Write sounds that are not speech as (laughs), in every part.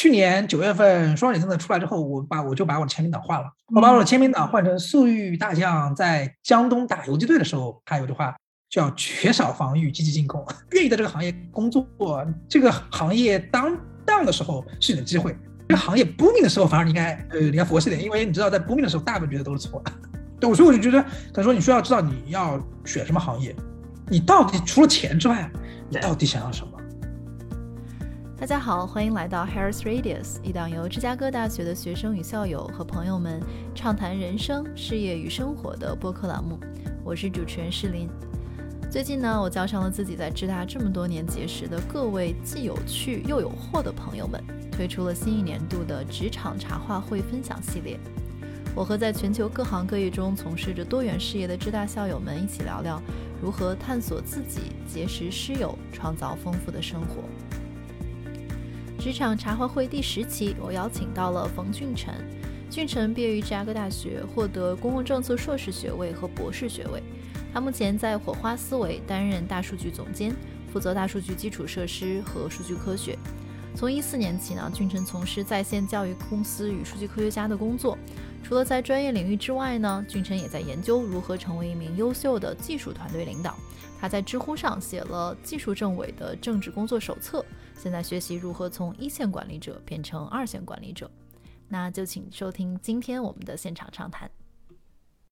去年九月份双减政策出来之后，我把我就把我的签名档换了，我把我的签名档换成粟裕大将在江东打游击队的时候，他有句话叫“缺少防御，积极进攻”。愿意在这个行业工作，这个行业当当的时候是你的机会；这个行业不明的时候，反而你应该呃你要佛系点，因为你知道在不明的时候，大部分觉得都是错的。对，所以我就觉得，他说你需要知道你要选什么行业，你到底除了钱之外，你到底想要什么？大家好，欢迎来到 Harris Radius，一档由芝加哥大学的学生与校友和朋友们畅谈人生、事业与生活的播客栏目。我是主持人诗林。最近呢，我叫上了自己在芝大这么多年结识的各位既有趣又有货的朋友们，推出了新一年度的职场茶话会分享系列。我和在全球各行各业中从事着多元事业的芝大校友们一起聊聊，如何探索自己、结识师友、创造丰富的生活。职场茶话会第十期，我邀请到了冯俊成。俊成毕业于芝加哥大学，获得公共政策硕士学位和博士学位。他目前在火花思维担任大数据总监，负责大数据基础设施和数据科学。从一四年起呢，俊成从事在线教育公司与数据科学家的工作。除了在专业领域之外呢，俊成也在研究如何成为一名优秀的技术团队领导。他在知乎上写了技术政委的政治工作手册。现在学习如何从一线管理者变成二线管理者，那就请收听今天我们的现场畅谈。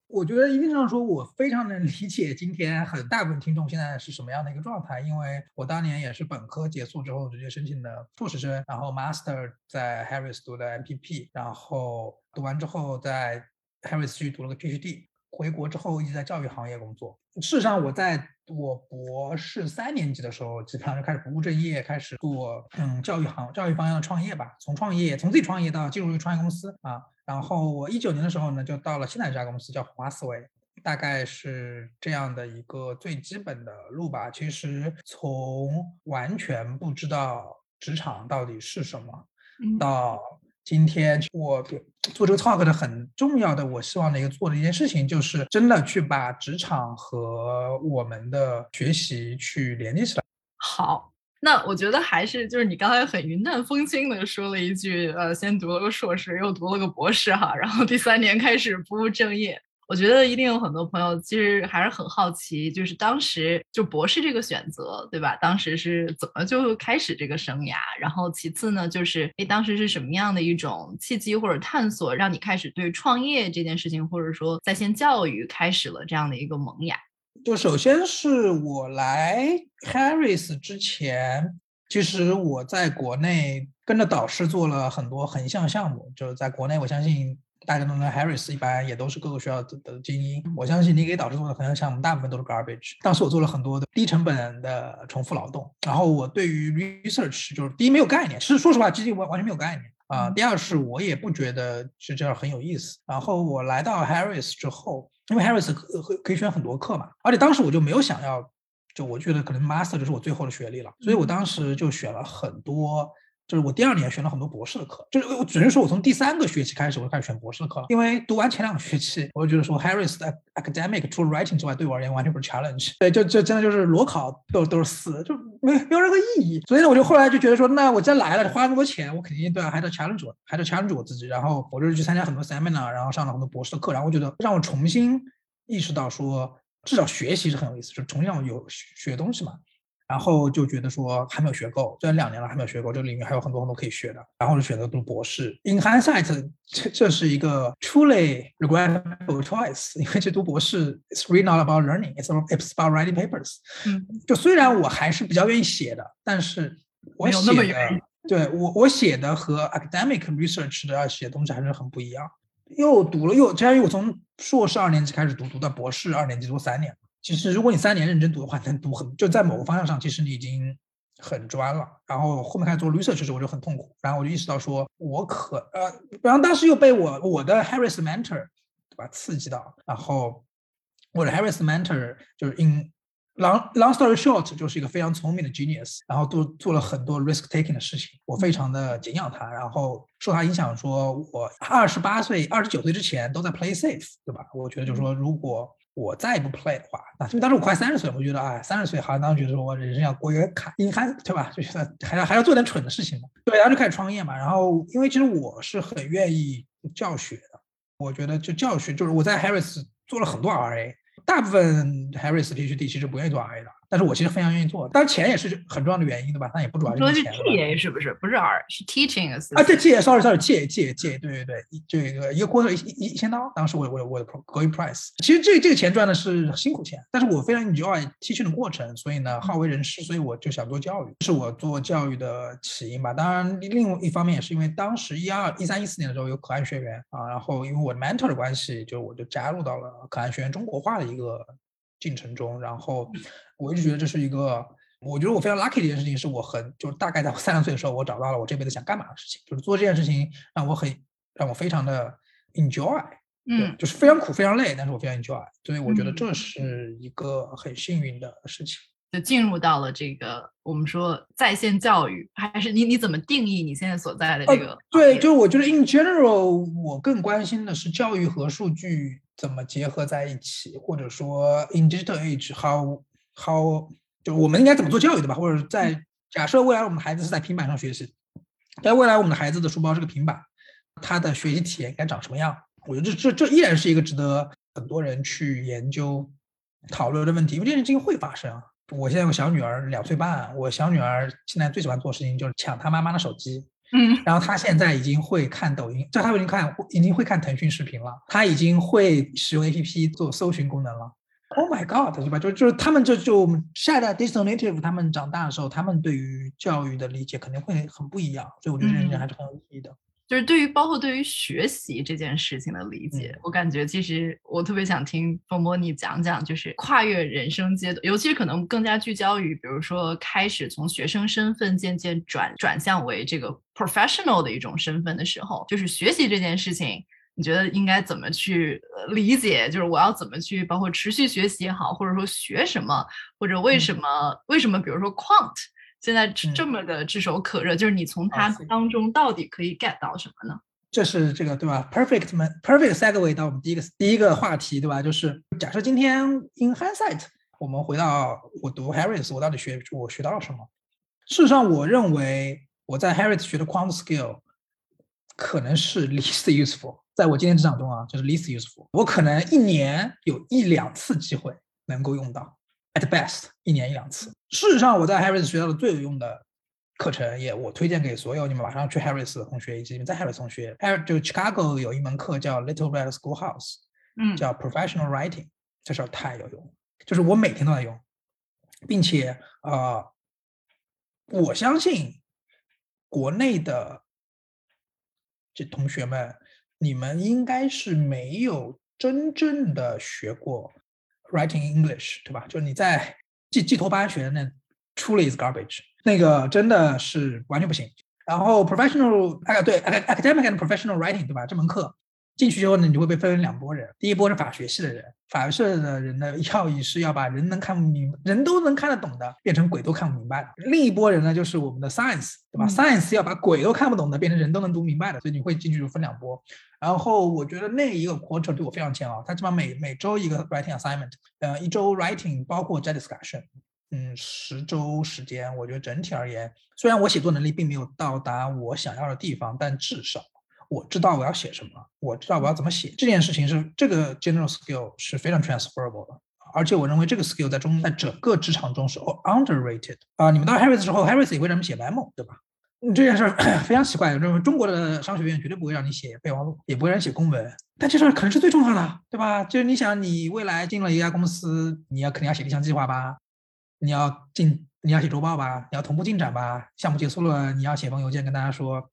我觉得一定上说，我非常能理解今天很大部分听众现在是什么样的一个状态，因为我当年也是本科结束之后直接申请的硕士生，然后 master 在 Harris 读的 MPP，然后读完之后在 Harris 去读了个 PhD。回国之后一直在教育行业工作。事实上，我在我博士三年级的时候，基本上就开始不务正业，开始做嗯教育行教育方向的创业吧。从创业，从自己创业到进入一个创业公司啊。然后我一九年的时候呢，就到了现在这家公司，叫火花思维。大概是这样的一个最基本的路吧。其实从完全不知道职场到底是什么，到今天我做这个 talk 的很重要的，我希望的一个做的一件事情，就是真的去把职场和我们的学习去连接起来。好，那我觉得还是就是你刚才很云淡风轻的说了一句，呃，先读了个硕士，又读了个博士哈，然后第三年开始不务正业。我觉得一定有很多朋友其实还是很好奇，就是当时就博士这个选择，对吧？当时是怎么就开始这个生涯？然后其次呢，就是哎，当时是什么样的一种契机或者探索，让你开始对创业这件事情，或者说在线教育开始了这样的一个萌芽？就首先是我来 Harris 之前，其实我在国内跟着导师做了很多横向项目，就是在国内，我相信。大家都能，Harris 一般也都是各个学校的精英。我相信你给导师做的横向项目，大部分都是 garbage。当时我做了很多的低成本的重复劳动。然后我对于 research 就是第一没有概念，是说实话，基金完完全没有概念啊。第二是我也不觉得是这样很有意思。然后我来到 Harris 之后，因为 Harris 可可以选很多课嘛，而且当时我就没有想要，就我觉得可能 master 就是我最后的学历了，所以我当时就选了很多。就是我第二年选了很多博士的课，就是我只能说我从第三个学期开始我就开始选博士的课了，因为读完前两个学期，我就觉得说 Harris 的 academic 除了 writing 之外，对我而言完全不是 challenge，对，就就真的就是裸考都都是四，就没没有任何意义。所以呢，我就后来就觉得说，那我既然来了，花那么多钱，我肯定对啊，还得 challenge 我，还得 challenge 我自己。然后我就去参加很多 seminar，然后上了很多博士的课，然后我觉得让我重新意识到说，至少学习是很有意思，就重新让我有学东西嘛。然后就觉得说还没有学够，虽然两年了还没有学够，这个领域还有很多很多可以学的。然后就选择读博士。In hindsight，这这是一个 truly regrettable choice，因为去读博士，it's really not about learning，it's it's about writing papers。嗯，(laughs) 就虽然我还是比较愿意写的，但是我写的，对我我写的和 academic research 的写东西还是很不一样。又读了又，相当于我从硕士二年级开始读，读到博士二年级读三年。其实，如果你三年认真读的话，能读很就在某个方向上，其实你已经很专了。然后后面开始做 research 时，我就很痛苦。然后我就意识到说，我可呃，然后当时又被我我的 Harris mentor 对吧刺激到。然后我的 Harris mentor 就是 in long long story short 就是一个非常聪明的 genius，然后都做了很多 risk taking 的事情，我非常的敬仰他。然后受他影响，说我二十八岁、二十九岁之前都在 play safe，对吧？我觉得就是说，如果我再不 play 的话，那因为当时我快三十岁，我觉得啊，三十岁好像当时觉得我人生要过一个坎，你还，对吧？就觉得还要还要做点蠢的事情嘛。对，然后就开始创业嘛。然后因为其实我是很愿意教学的，我觉得就教学就是我在 Harris 做了很多 RA。大部分 Harris PhD 其实不愿意做 RA 的，但是我其实非常愿意做，当然钱也是很重要的原因，对吧？但也不主要是钱。TA 是不是？不是 R，是 Teaching 啊？对，TA，sorry sorry，借借借，对对对，这个一个 quarter 一一一千刀，当时我我我的 going price。其实这这个钱赚的是辛苦钱，但是我非常 enjoy teaching 的过程，所以呢，好为人师，所以我就想做教育，是我做教育的起因吧。当然，另外一方面也是因为当时一二一三一四年的时候有可汗学员啊，然后因为我的 mentor 的关系，就我就加入到了可汗学员中国化的一个。进程中，然后我一直觉得这是一个，我觉得我非常 lucky 的一件事情，是我很就是大概在我三十岁的时候，我找到了我这辈子想干嘛的事情，就是做这件事情让我很让我非常的 enjoy，嗯，就是非常苦非常累，但是我非常 enjoy，所以我觉得这是一个很幸运的事情。就进入到了这个我们说在线教育，还是你你怎么定义你现在所在的这个？对，就是我觉得 in general，我更关心的是教育和数据。怎么结合在一起，或者说 in digital age，how how 就我们应该怎么做教育，对吧？或者在假设未来我们的孩子是在平板上学习，在未来我们的孩子的书包是个平板，他的学习体验该长什么样？我觉得这这这依然是一个值得很多人去研究讨论的问题，因为这件事情会发生。我现在有小女儿两岁半，我小女儿现在最喜欢做事情就是抢她妈妈的手机。嗯，然后他现在已经会看抖音，这他已经看，已经会看腾讯视频了。他已经会使用 A P P 做搜寻功能了。Oh my god，对吧？就就是他们就就我们下一代 digital native，他们长大的时候，他们对于教育的理解肯定会很不一样。所以我觉得这件事还是很有意义的。就是对于包括对于学习这件事情的理解，我感觉其实我特别想听风波你讲讲，就是跨越人生阶段，尤其是可能更加聚焦于，比如说开始从学生身份渐渐转转向为这个 professional 的一种身份的时候，就是学习这件事情，你觉得应该怎么去理解？就是我要怎么去，包括持续学习也好，或者说学什么，或者为什么为什么，比如说 quant。现在这么的炙手可热，就是你从它当中到底可以 get 到什么呢？这是这个对吧？Perfect man，perfect segue 到我们第一个第一个话题对吧？就是假设今天 in hindsight，我们回到我读 Harris，我到底学我学到了什么？事实上，我认为我在 Harris 学的 quant skill 可能是 least useful，在我今天职场中啊，就是 least useful。我可能一年有一两次机会能够用到。At best，一年一两次。事实上，我在 Harris 学到的最有用的课程，也我推荐给所有你们马上去 Harris 的同学，以及你们在 Harris 同学。就 Chicago 有一门课叫 Little Red Schoolhouse，嗯，叫 Professional Writing，这事儿太有用，就是我每天都在用，并且呃，我相信国内的这同学们，你们应该是没有真正的学过。Writing English，对吧？就是你在寄寄托班学的那，truly is garbage，那个真的是完全不行。然后 professional，哎，对，academic and professional writing，对吧？这门课进去之后呢，你就会被分为两拨人。第一波是法学系的人，法学系的人的要义是要把人能看不明，人都能看得懂的变成鬼都看不明白的。另一拨人呢，就是我们的 science，对吧？science 要把鬼都看不懂的变成人都能读明白的。所以你会进去就分两拨。然后我觉得那一个 quarter 对我非常煎熬，他基本上每每周一个 writing assignment，呃，一周 writing 包括 j discussion，嗯，十周时间，我觉得整体而言，虽然我写作能力并没有到达我想要的地方，但至少我知道我要写什么，我知道我要怎么写，这件事情是这个 general skill 是非常 transferable 的，而且我认为这个 skill 在中在整个职场中是 underrated 啊，你们到 Harris 之后，Harris 也会让你们写 memo，对吧？这件事儿 (clears throat) 非常奇怪，认为中国的商学院绝对不会让你写备忘录，也不会让你写公文，但这事儿可能是最重要的，对吧？就是你想，你未来进了一家公司，你要肯定要写理想计划吧，你要进，你要写周报吧，你要同步进展吧，项目结束了，你要写封邮件跟大家说，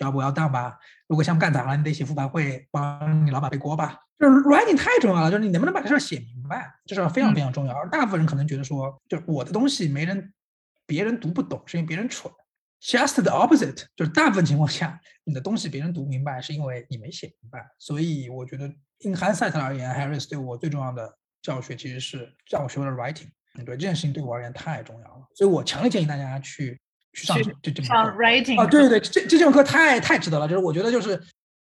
要不要当吧？如果项目干砸了，你得写复盘会，帮你老板背锅吧。就是 writing 太重要了，就是你能不能把这事儿写明白，这事儿非常非常重要。而大部分人可能觉得说，就是我的东西没人，别人读不懂，是因为别人蠢。Just the opposite，就是大部分情况下，你的东西别人读明白，是因为你没写明白。所以我觉得，in hindsight 而言，Harris 对我最重要的教学其实是让我学会了 writing。对这件事情对我而言太重要了，所以我强烈建议大家去去上这这门课。writing 啊，对对对，这这门课太太值得了。就是我觉得就是，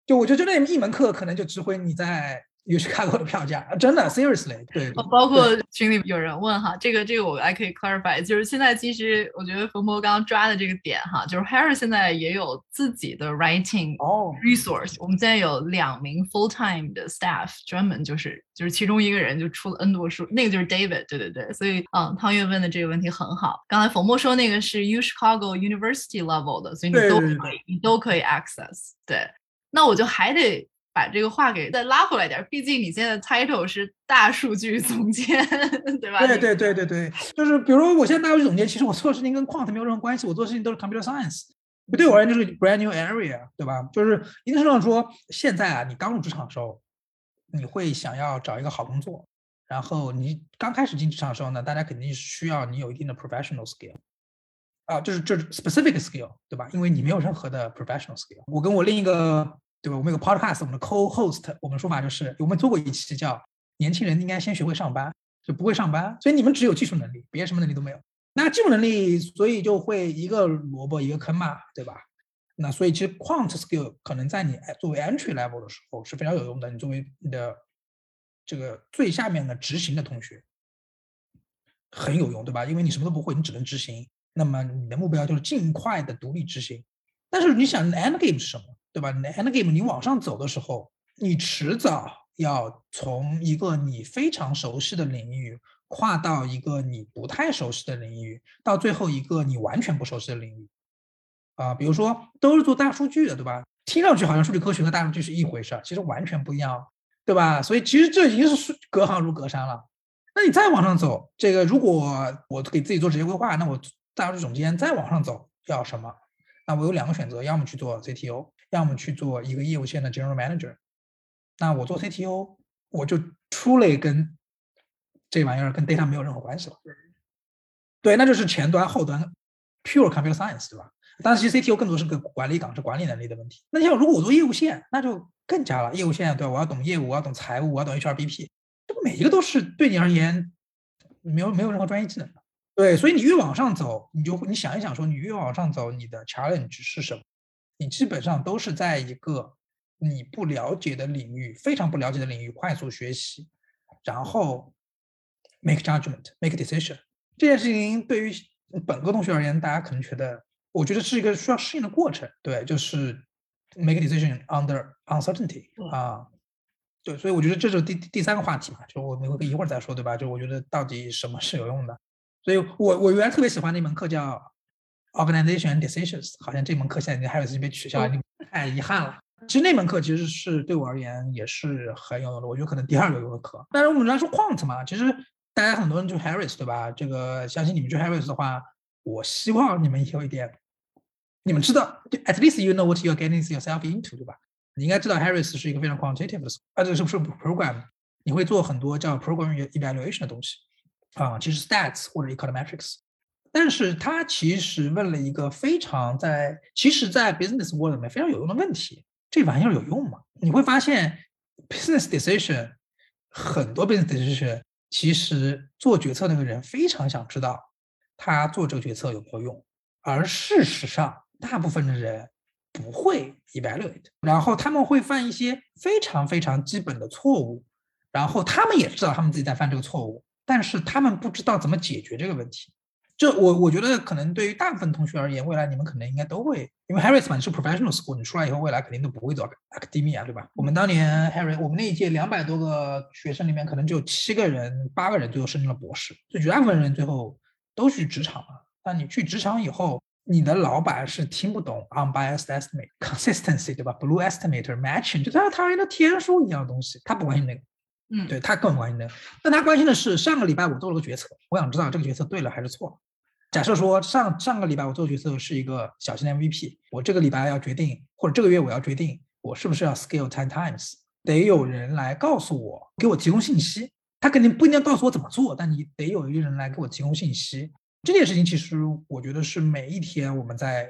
就我觉得就那一门课可能就值回你在有 Chicago 的票价，(laughs) 真的 seriously 对。包括群里有人问哈，这个这个我还可以 clarify，就是现在其实我觉得冯博刚刚抓的这个点哈，就是 Harry 现在也有自己的 writing resource，我们现在有两名 full time 的 staff，专门就是就是其中一个人就出了 N 多书，那个就是 David，对对对，所以嗯，汤月问的这个问题很好。刚才冯博说那个是 U Chicago University level 的，所以你都可以，你都可以 access。对，那我就还得。把这个话给再拉回来点，毕竟你现在 title 是大数据总监，对吧？对对对对对，就是比如我现在大数据总监，其实我做的事情跟 quant 没有任何关系，我做的事情都是 computer science，对我而言就是 brand new area，对吧？就是一定程度上说，现在啊，你刚入职场的时候，你会想要找一个好工作，然后你刚开始进职场的时候呢，大家肯定是需要你有一定的 professional skill，啊，就是这 specific skill，对吧？因为你没有任何的 professional skill。我跟我另一个。对吧？我们有个 podcast，我们的 co-host，我们说法就是，我们做过一期叫“年轻人应该先学会上班”，就不会上班，所以你们只有技术能力，别什么能力都没有。那技术能力，所以就会一个萝卜一个坑嘛，对吧？那所以其实 quant skill 可能在你作为 entry level 的时候是非常有用的。你作为你的这个最下面的执行的同学，很有用，对吧？因为你什么都不会，你只能执行。那么你的目标就是尽快的独立执行。但是你想 end game 是什么？对吧？end game 你往上走的时候，你迟早要从一个你非常熟悉的领域跨到一个你不太熟悉的领域，到最后一个你完全不熟悉的领域。啊，比如说都是做大数据的，对吧？听上去好像数据科学和大数据是一回事儿，其实完全不一样，对吧？所以其实这已经是隔行如隔山了。那你再往上走，这个如果我给自己做职业规划，那我大数据总监再往上走要什么？那我有两个选择，要么去做 CTO。要么去做一个业务线的 general manager，那我做 CTO，我就出类跟这玩意儿跟 data 没有任何关系了。对，那就是前端后端 pure computer science，对吧？但是其实 CTO 更多是个管理岗，是管理能力的问题。那像如果我做业务线，那就更加了。业务线，对吧？我要懂业务，我要懂财务，我要懂 HRBP，这不每一个都是对你而言没有没有任何专业技能的。对，所以你越往上走，你就你想一想，说你越往上走，你的 challenge 是什么？你基本上都是在一个你不了解的领域，非常不了解的领域快速学习，然后 make judgment，make decision。这件事情对于本科同学而言，大家可能觉得，我觉得是一个需要适应的过程。对，就是 make decision under uncertainty 啊。对，所以我觉得这是第第三个话题嘛，就我们会一会儿再说，对吧？就我觉得到底什么是有用的。所以我我原来特别喜欢那门课叫。Organization decisions，好像这门课现在已经还有经被取消了，太遗憾了。其实那门课其实是对我而言也是很有用的，我觉得可能第二个有用的课。但是我们来说 quant 嘛，其实大家很多人去 Harris 对吧？这个相信你们去 Harris 的话，我希望你们有一点，你们知道，at least you know what you're getting yourself into，对吧？你应该知道 Harris 是一个非常 quantitative 的，啊，这是不是 program？你会做很多叫 program evaluation 的东西啊，其实 stats 或者 econometrics。但是他其实问了一个非常在，其实，在 business world 里面非常有用的问题。这玩意儿有用吗？你会发现，business decision 很多 business decision 其实做决策那个人非常想知道他做这个决策有没有用，而事实上，大部分的人不会 evaluate，然后他们会犯一些非常非常基本的错误，然后他们也知道他们自己在犯这个错误，但是他们不知道怎么解决这个问题。这我我觉得可能对于大部分同学而言，未来你们可能应该都会，因为 Harris 本是 professional school，你出来以后未来肯定都不会做 academia，对吧？我们当年 Harris，我们那一届两百多个学生里面，可能只有七个人、八个人最后升成了博士，就绝大部分人最后都去职场了。但你去职场以后，你的老板是听不懂 unbiased estimate、(laughs) consistency，对吧？Blue estimator matching，就他他而言的天书一样的东西，他不关心那个，嗯，对他更关心那个。但他关心的是上个礼拜我做了个决策，我想知道这个决策对了还是错了。假设说上上个礼拜我做决策是一个小型的 MVP，我这个礼拜要决定，或者这个月我要决定，我是不是要 scale ten times，得有人来告诉我，给我提供信息。他肯定不一定告诉我怎么做，但你得有一个人来给我提供信息。这件事情其实我觉得是每一天我们在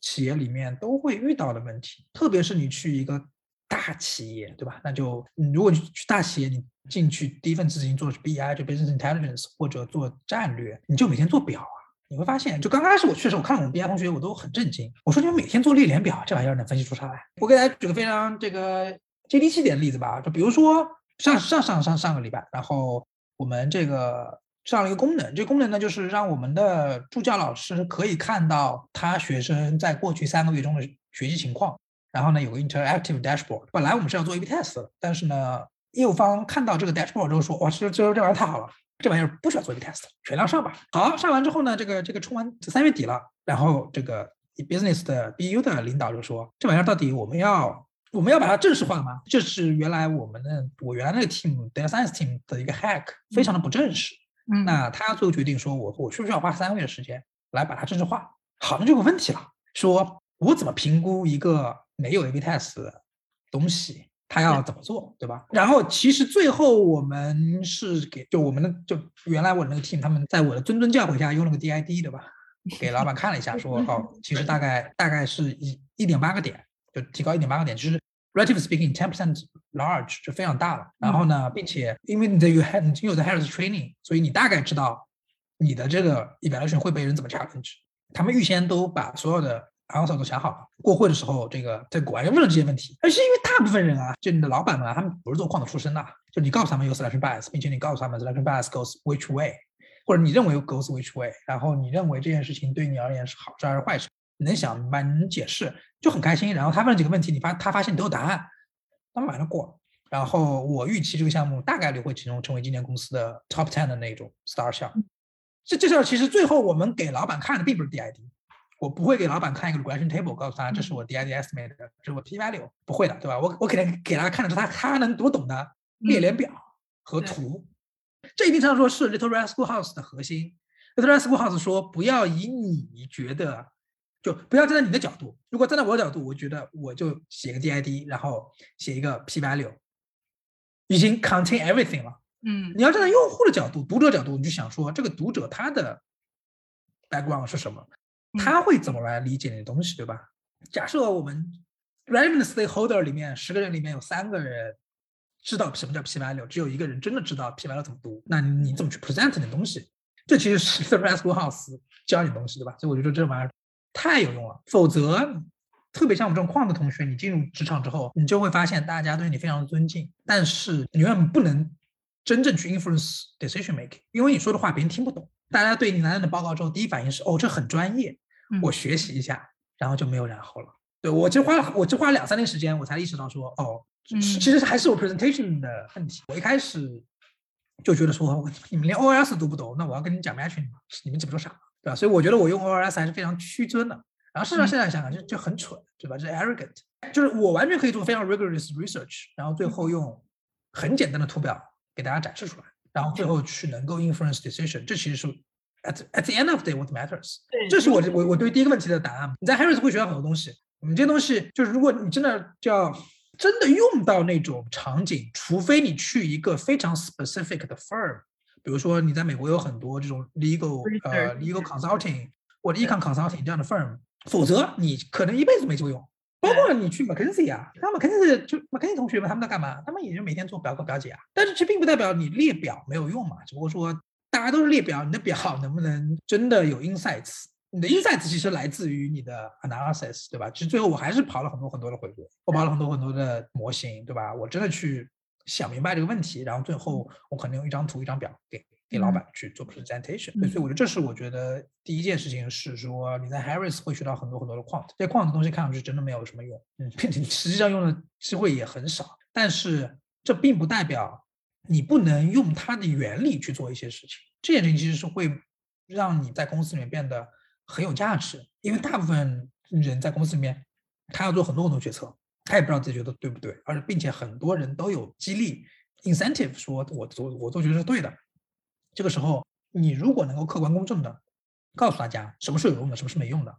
企业里面都会遇到的问题，特别是你去一个大企业，对吧？那就如果你去大企业，你进去第一份事情做的是 BI，就 business intelligence，或者做战略，你就每天做表。你会发现，就刚开始我确实，我看我们 BI 同学，我都很震惊。我说你们每天做列联表，这玩意儿能分析出啥来？我给大家举个非常这个接地气点的例子吧，就比如说上上上上上个礼拜，然后我们这个上了一个功能，这个功能呢就是让我们的助教老师可以看到他学生在过去三个月中的学习情况，然后呢有个 interactive dashboard。本来我们是要做 A/B test 的，但是呢业务方看到这个 dashboard 之后说，哇，这这这玩意儿太好了，这玩意儿不需要做 A/B test，全量上吧。好，上完之后呢，这个这个冲完三月底了，然后这个 business 的 BU 的领导就说，这玩意儿到底我们要。我们要把它正式化吗？这是原来我们的我原来那个 team data science team 的一个 hack，非常的不正式。嗯，那他最后决定说，我我需不需要花三个月的时间来把它正式化？好，那就有问题了，说我怎么评估一个没有 A/B test 的东西，他要怎么做，对吧？然后其实最后我们是给就我们的就原来我那个 team 他们在我的谆谆教诲下用了个 DID，对吧？给老板看了一下，(laughs) 说哦，其实大概大概是一一点八个点。就提高一点八个点，就是 relative speaking ten percent large 就非常大了。然后呢，并且因为你的有 had 你有的 Harris training，所以你大概知道你的这个 evaluation 会被人怎么 challenge。他们预先都把所有的 answer 都想好了。过会的时候，这个在国外问了这些问题，而是因为大部分人啊，就你的老板们，啊他们不是做矿的出身的，就你告诉他们有 selection bias，并且你告诉他们 selection bias goes which way，或者你认为 goes which way，然后你认为这件事情对你而言是好事还是坏事。你能想明白，你能解释就很开心。然后他问了几个问题，你发他发现你都有答案，他们马上过。然后我预期这个项目大概率会成成为今年公司的 top ten 的那种 star 项。这这事儿其实最后我们给老板看的并不是 DID，我不会给老板看一个 regression table，告诉他这是我 DID estimate，这是我 p value，不会的，对吧？我我肯定给他看的是他他能读懂的列联表和图。这一定程度上说是 Little Red Schoolhouse 的核心。Little Red Schoolhouse 说不要以你觉得。就不要站在你的角度。如果站在我的角度，我觉得我就写个 DID，然后写一个 P value，已经 contain everything 了。嗯，你要站在用户的角度、读者角度，你就想说这个读者他的 background 是什么，他会怎么来理解你的东西，对吧？假设我们 relevant stakeholder 里面十个人里面有三个人知道什么叫 P value，只有一个人真的知道 P value 怎么读，那你怎么去 present 你的东西？这其实是 (laughs) The Red Schoolhouse 教你东西，对吧？所以我觉得这玩意儿。太有用了，否则，特别像我们这种矿的同学，你进入职场之后，你就会发现大家对你非常的尊敬，但是你永远不能真正去 influence decision making，因为你说的话别人听不懂。大家对你拿到的报告之后，第一反应是哦，这很专业，我学习一下，然后就没有然后了。对我其实花了，我就花了两三年时间，我才意识到说哦，其实还是我 presentation 的问题。我一开始就觉得说，你们连 OS 都不懂，那我要跟你讲 matching 吗？你们怎么说傻？对吧？所以我觉得我用 ORS 还是非常屈尊的。然后事实上现在想想就就很蠢，对吧？这 arrogant，就是我完全可以做非常 rigorous research，然后最后用很简单的图表给大家展示出来，然后最后去能够 influence decision。这其实是 at at the end of day what matters。对，这是我我我对第一个问题的答案。你在 Harris 会学到很多东西，你这些东西就是如果你真的叫真的用到那种场景，除非你去一个非常 specific 的 firm。比如说，你在美国有很多这种 legal 呃 legal consulting 或者 econ consulting 这样的 firm，否则你可能一辈子没作用。包括你去 McKinsey 啊，他们 McKinsey 就 McKinsey 同学们他们在干嘛？他们也就每天做表哥表姐啊。但是这并不代表你列表没有用嘛，只不过说大家都是列表，你的表能不能真的有 insights？你的 insights 其实来自于你的 analysis，对吧？其实最后我还是跑了很多很多的回归，我跑了很多很多的模型，对吧？我真的去。想明白这个问题，然后最后我可能用一张图、一张表给给老板去做 presentation。所以我觉得这是我觉得第一件事情是说你在 Harris 会学到很多很多的 quant，这些 quant 的东西看上去真的没有什么用，嗯，(laughs) 并且实际上用的机会也很少。但是这并不代表你不能用它的原理去做一些事情。这件事情其实是会让你在公司里面变得很有价值，因为大部分人在公司里面他要做很多很多决策。他也不知道自己觉得对不对，而且并且很多人都有激励 incentive，说我做我做决策是对的。这个时候，你如果能够客观公正的告诉大家什么是有用的，什么是没用的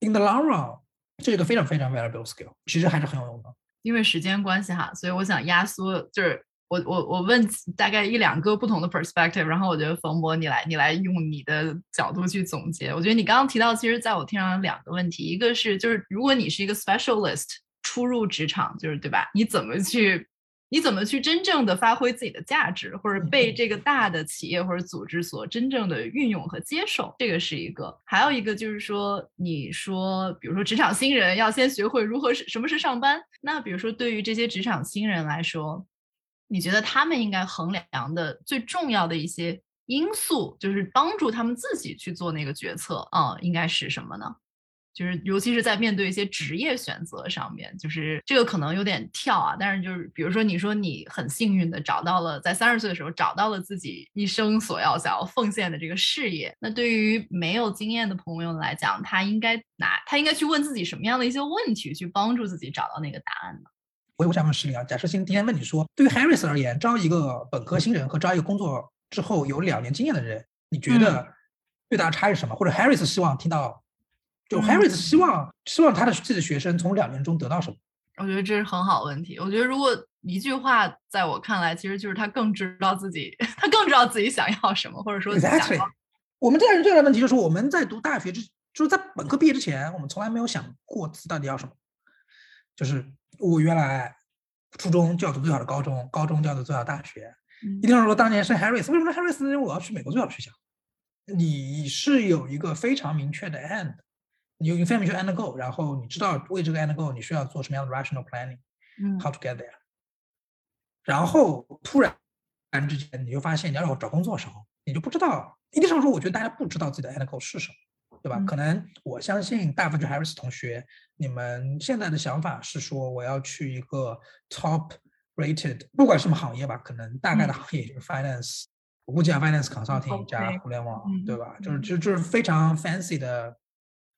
，in the long run，这是一个非常非常 valuable skill，其实还是很有用的。因为时间关系哈，所以我想压缩，就是我我我问大概一两个不同的 perspective，然后我觉得冯博你来你来用你的角度去总结。我觉得你刚刚提到，其实在我听上有两个问题，一个是就是如果你是一个 specialist。初入职场就是对吧？你怎么去，你怎么去真正的发挥自己的价值，或者被这个大的企业或者组织所真正的运用和接受，这个是一个。还有一个就是说，你说，比如说职场新人要先学会如何是什么是上班。那比如说对于这些职场新人来说，你觉得他们应该衡量的最重要的一些因素，就是帮助他们自己去做那个决策啊，应该是什么呢？就是尤其是在面对一些职业选择上面，就是这个可能有点跳啊。但是就是比如说，你说你很幸运的找到了在三十岁的时候找到了自己一生所要想要奉献的这个事业，那对于没有经验的朋友来讲，他应该拿他应该去问自己什么样的一些问题，去帮助自己找到那个答案呢？我我想问石林啊，假设今天问你说，对于 Harris 而言，招一个本科新人和招一个工作之后有两年经验的人，你觉得最大的差异是什么？或者 Harris 希望听到，就 Harris 希望希望他的自己的学生从两年中得到什么？我觉得这是很好问题。我觉得如果一句话，在我看来，其实就是他更知道自己，(laughs) 他更知道自己想要什么，或者说 Exactly。我们这代人最大的问题就是我们在读大学之，就是在本科毕业之前，我们从来没有想过自己到底要什么，就是。我原来初中就要读最好的高中，高中就要读最好的大学。一定要说当年是 Harris，为什么 Harris？因为我要去美国最好的学校。你是有一个非常明确的 end，你有一个非常明确 end goal，然后你知道为这个 end goal 你需要做什么样的 rational planning，how to get there。然后突然之间你就发现你要找工作的时候，你就不知道。一定程度上说，我觉得大家不知道自己的 end goal 是什么。对吧？可能我相信大部分就 Harris 同学，你们现在的想法是说我要去一个 top rated，不管什么行业吧，可能大概的行业就是 finance，我估计啊 finance consulting 加互联网，对吧？就是就就是非常 fancy 的，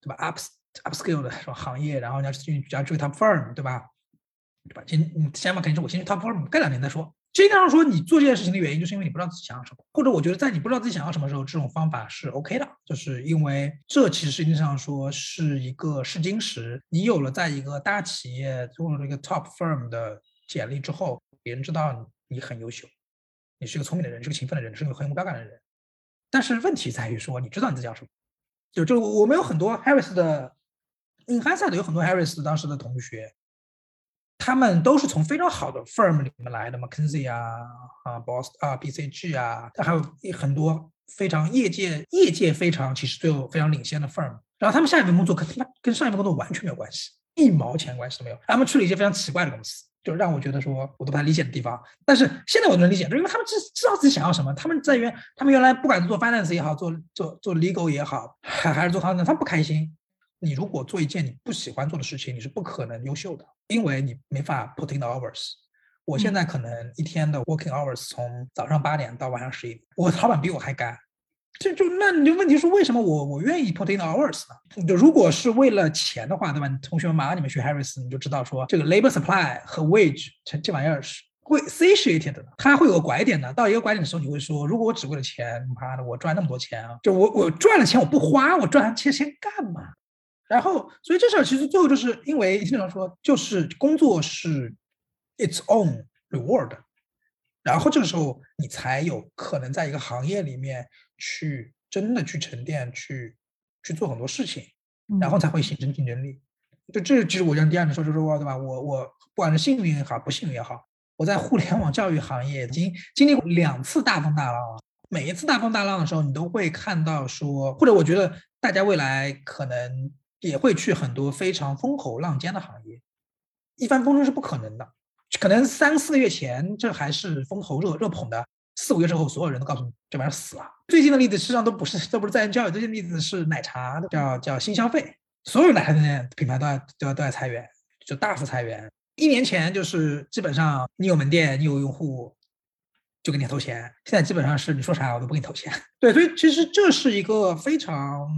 对吧？up upscale 的什么行业，然后你要去加去 top firm，对吧？对吧？先你先嘛，肯定是我先去 top firm，干两年再说。经常说你做这件事情的原因，就是因为你不知道自己想要什么，或者我觉得在你不知道自己想要什么时候，这种方法是 OK 的，就是因为这其实实际上说是一个试金石。你有了在一个大企业做了一个 top firm 的简历之后，别人知道你很优秀，你是一个聪明的人，是个勤奋的人，是个很有目标感的人。但是问题在于说，你知道你自己要什么？就就我们有很多 Harris 的 in hindsight 有很多 Harris 当时的同学。他们都是从非常好的 firm 里面来的嘛，McKinsey 啊，啊，Boss 啊，BCG 啊，还有很多非常业界业界非常其实最后非常领先的 firm。然后他们下一份工作跟跟上一份工作完全没有关系，一毛钱关系都没有。他们去了一些非常奇怪的公司，就让我觉得说我都不太理解的地方。但是现在我能理解，就因为他们知知道自己想要什么。他们在原他们原来不管是做 finance 也好，做做做 legal 也好，还还是做 consulting，他们不开心。你如果做一件你不喜欢做的事情，你是不可能优秀的，因为你没法 put in the hours。我现在可能一天的 working hours 从早上八点到晚上十一点，我老板比我还干。这就那你就问题是为什么我我愿意 put in the hours 呢？就如果是为了钱的话，对吧？同学们马上你们学 Harris，你就知道说这个 labor supply 和 wage 这这玩意儿是会 satiated 的，它会有个拐点的。到一个拐点的时候，你会说，如果我只为了钱，妈的，我赚那么多钱啊，就我我赚了钱我不花，我赚钱钱干嘛？然后，所以这事儿其实最后就是因为经常说，就是工作是 its own reward，然后这个时候你才有可能在一个行业里面去真的去沉淀，去去做很多事情，然后才会形成竞争力。就这其实我讲第二点说就是说，对吧？我我不管是幸运也好，不幸运也好，我在互联网教育行业已经经历过两次大风大浪了。每一次大风大浪的时候，你都会看到说，或者我觉得大家未来可能。也会去很多非常风口浪尖的行业，一帆风顺是不可能的。可能三四个月前这还是风头热热捧的，四五月之后所有人都告诉你这玩意儿死了。最近的例子实际上都不是都不是在线教育，最近例子是奶茶的，叫叫新消费，所有奶茶店品牌都要都要都要裁员，就大幅裁员。一年前就是基本上你有门店，你有用户就给你投钱，现在基本上是你说啥我都不给你投钱。(laughs) 对，所以其实这是一个非常。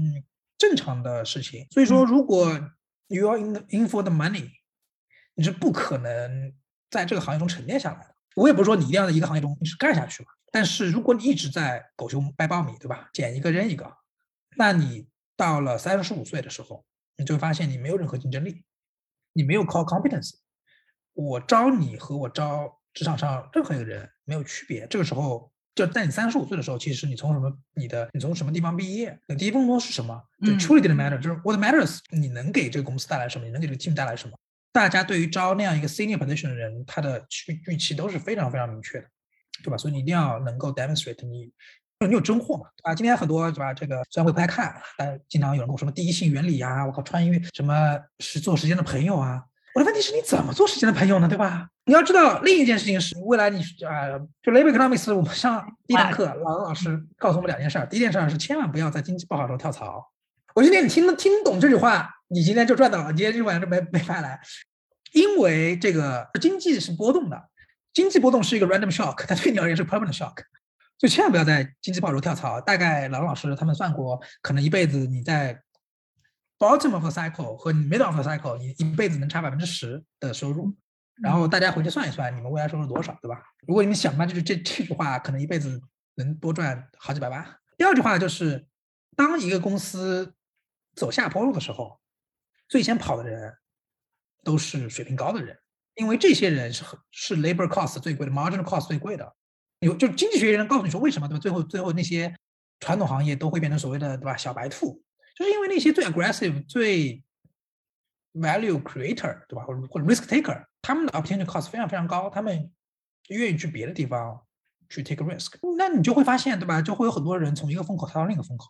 正常的事情，所以说，如果 you are in in for the money，你是不可能在这个行业中沉淀下来的。我也不是说你一定要在一个行业中一直干下去嘛，但是如果你一直在狗熊掰苞米，对吧？捡一个扔一个，那你到了三十五岁的时候，你就会发现你没有任何竞争力，你没有 core competence。我招你和我招职场上任何一个人没有区别。这个时候。就在你三十五岁的时候，其实你从什么，你的你从什么地方毕业，你第一份工作是什么，就 truly didn't matter，就是 what matters，你能给这个公司带来什么，你能给这个 team 带来什么。大家对于招那样一个 senior position 的人，他的预预期都是非常非常明确的，对吧？所以你一定要能够 demonstrate 你，你有真货嘛？啊，今天很多对吧？这个虽然会不太看，但经常有人跟我说什么第一性原理啊，我靠，穿越什么是做时间的朋友啊。我的问题是你怎么做时间的朋友呢？对吧？你要知道另一件事情是，未来你啊，就 labor economics，我们上第一堂课，老老师告诉我们两件事儿。第一件事儿是千万不要在经济不好的时候跳槽。我今天你听听懂这句话，你今天就赚到了，你今天这晚上就没没白来。因为这个经济是波动的，经济波动是一个 random shock，它对你而言是 permanent shock，就千万不要在经济不好时候跳槽。大概老老师他们算过，可能一辈子你在。Bottom of cycle 和 middle of cycle，你一辈子能差百分之十的收入，然后大家回去算一算，你们未来收入多少，对吧？如果你们想嘛，就是这这句话可能一辈子能多赚好几百万。第二句话就是，当一个公司走下坡路的时候，最先跑的人都是水平高的人，因为这些人是是 labor cost 最贵的 margin cost 最贵的。有就经济学人告诉你说为什么，对吧？最后最后那些传统行业都会变成所谓的，对吧？小白兔。就是因为那些最 aggressive、最 value creator，对吧？或者或者 risk taker，他们的 opportunity cost 非常非常高，他们愿意去别的地方去 take risk。那你就会发现，对吧？就会有很多人从一个风口跳到另一个风口。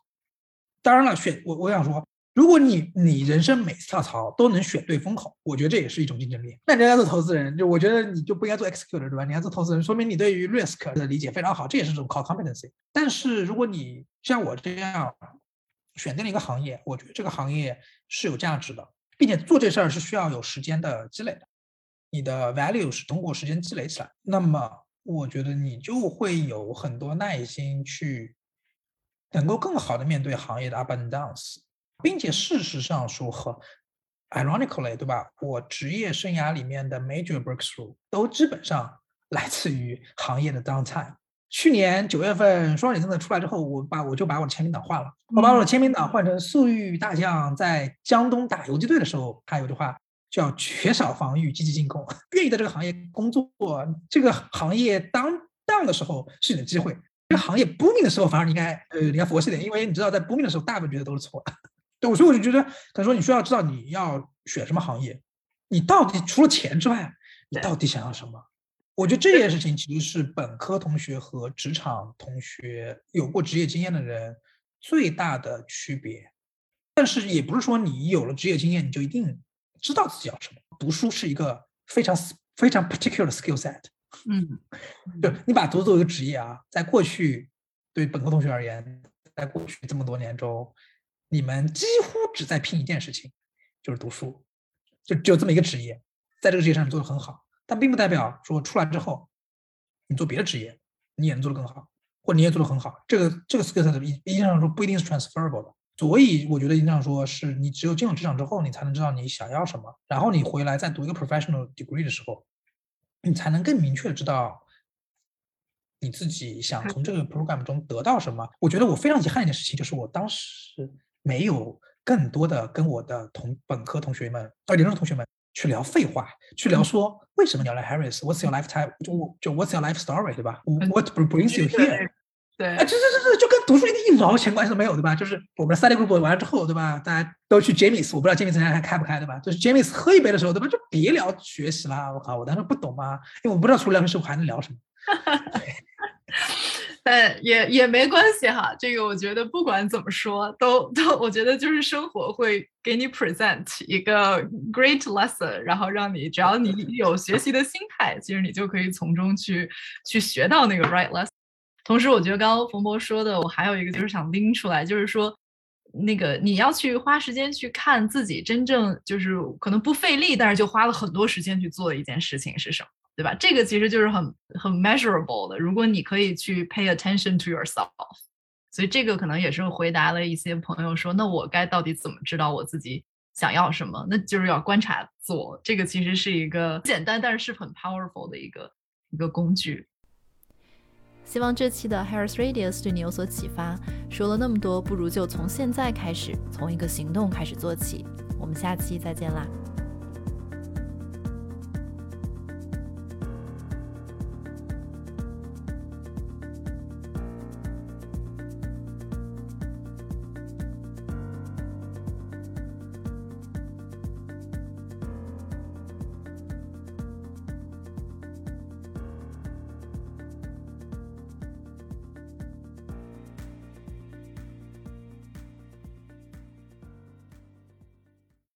当然了，选我我想说，如果你你人生每次跳槽都能选对风口，我觉得这也是一种竞争力。那人家做投资人，就我觉得你就不应该做 executor，对吧？你要做投资人，说明你对于 risk 的理解非常好，这也是种 core competency。但是如果你像我这样，选定了一个行业，我觉得这个行业是有价值的，并且做这事儿是需要有时间的积累的。你的 value 是通过时间积累起来，那么我觉得你就会有很多耐心去，能够更好的面对行业的 up and downs，并且事实上说和 ironically 对吧？我职业生涯里面的 major breakthrough 都基本上来自于行业的 downtime。去年九月份双减政策出来之后，我把我就把我的签名档换了。我把我的签名档换成粟裕大将在江东打游击队的时候，他有句话叫“缺少防御，积极进攻”。愿意在这个行业工作，这个行业当当的时候是你的机会；这个行业 booming 的时候，反而你应该呃你要佛系点，因为你知道在 booming 的时候，大部分觉得都是错的。对，所以我就觉得，可能说你需要知道你要选什么行业，你到底除了钱之外，你到底想要什么？我觉得这件事情其实是本科同学和职场同学有过职业经验的人最大的区别，但是也不是说你有了职业经验你就一定知道自己要什么。读书是一个非常非常 particular skill set。嗯，就你把读作为一个职业啊，在过去对本科同学而言，在过去这么多年中，你们几乎只在拼一件事情，就是读书，就只有这么一个职业，在这个职业上你做的很好。但并不代表说出来之后，你做别的职业你也能做得更好，或者你也做得很好。这个这个 skill set 一一定上说不一定是 transferable 的。所以我觉得一定上说是你只有进入职场之后，你才能知道你想要什么。然后你回来再读一个 professional degree 的时候，你才能更明确的知道你自己想从这个 program 中得到什么。我觉得我非常遗憾一件事情就是我当时没有更多的跟我的同本科同学们、呃研究生同学们。去聊废话，去聊说为什么你要来 Harris？What's your lifetime？就就 What's your life story？对吧？What brings you here？对，哎，这这这这就跟读书一一毛钱关系都没有，对吧？就是我们的 study group 完了之后，对吧？大家都去 James，我不知道 James 现在还开不开，对吧？就是 James 喝一杯的时候，对吧？就别聊学习啦，我靠，我当时不懂嘛，因为我不知道除了聊学习，我还能聊什么。(laughs) 但也也没关系哈，这个我觉得不管怎么说，都都我觉得就是生活会给你 present 一个 great lesson，然后让你只要你有学习的心态，其实你就可以从中去去学到那个 right lesson。同时，我觉得刚刚冯博说的，我还有一个就是想拎出来，就是说那个你要去花时间去看自己真正就是可能不费力，但是就花了很多时间去做的一件事情是什么。对吧？这个其实就是很很 measurable 的。如果你可以去 pay attention to yourself，所以这个可能也是回答了一些朋友说，那我该到底怎么知道我自己想要什么？那就是要观察做。这个其实是一个简单，但是是很 powerful 的一个一个工具。希望这期的 Harris Radius 对你有所启发。说了那么多，不如就从现在开始，从一个行动开始做起。我们下期再见啦！